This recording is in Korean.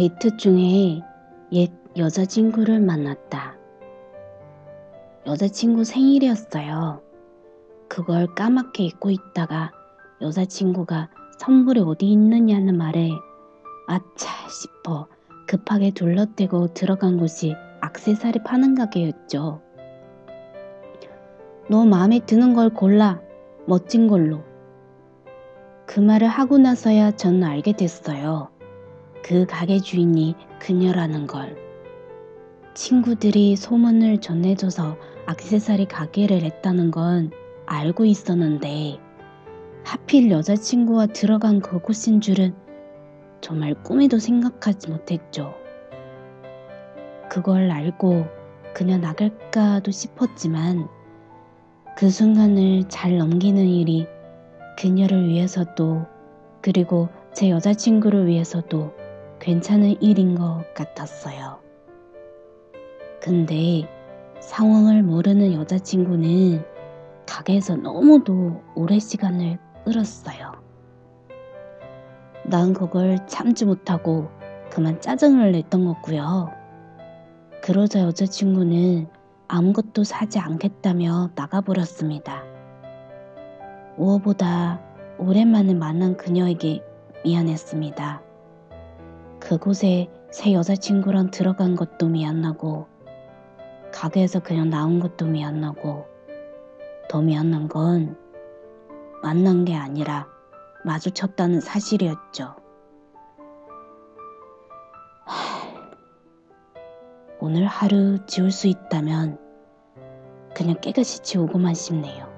데이트 중에 옛 여자친구를 만났다. 여자친구 생일이었어요. 그걸 까맣게 잊고 있다가 여자친구가 선물이 어디 있느냐는 말에 아차 싶어 급하게 둘러대고 들어간 곳이 악세사리 파는 가게였죠. 너 마음에 드는 걸 골라. 멋진 걸로. 그 말을 하고 나서야 저는 알게 됐어요. 그 가게 주인이 그녀라는 걸. 친구들이 소문을 전해줘서 악세사리 가게를 했다는 건 알고 있었는데 하필 여자친구와 들어간 그곳인 줄은 정말 꿈에도 생각하지 못했죠. 그걸 알고 그녀 나갈까도 싶었지만 그 순간을 잘 넘기는 일이 그녀를 위해서도 그리고 제 여자친구를 위해서도 괜찮은 일인 것 같았어요. 근데 상황을 모르는 여자친구는 가게에서 너무도 오래 시간을 끌었어요. 난 그걸 참지 못하고 그만 짜증을 냈던 거고요. 그러자 여자친구는 아무것도 사지 않겠다며 나가버렸습니다. 무엇보다 오랜만에 만난 그녀에게 미안했습니다. 그곳에 새 여자친구랑 들어간 것도 미안하고 가게에서 그냥 나온 것도 미안하고 더 미안한 건 만난 게 아니라 마주쳤다는 사실이었죠. 오늘 하루 지울 수 있다면 그냥 깨끗이 지우고만 싶네요.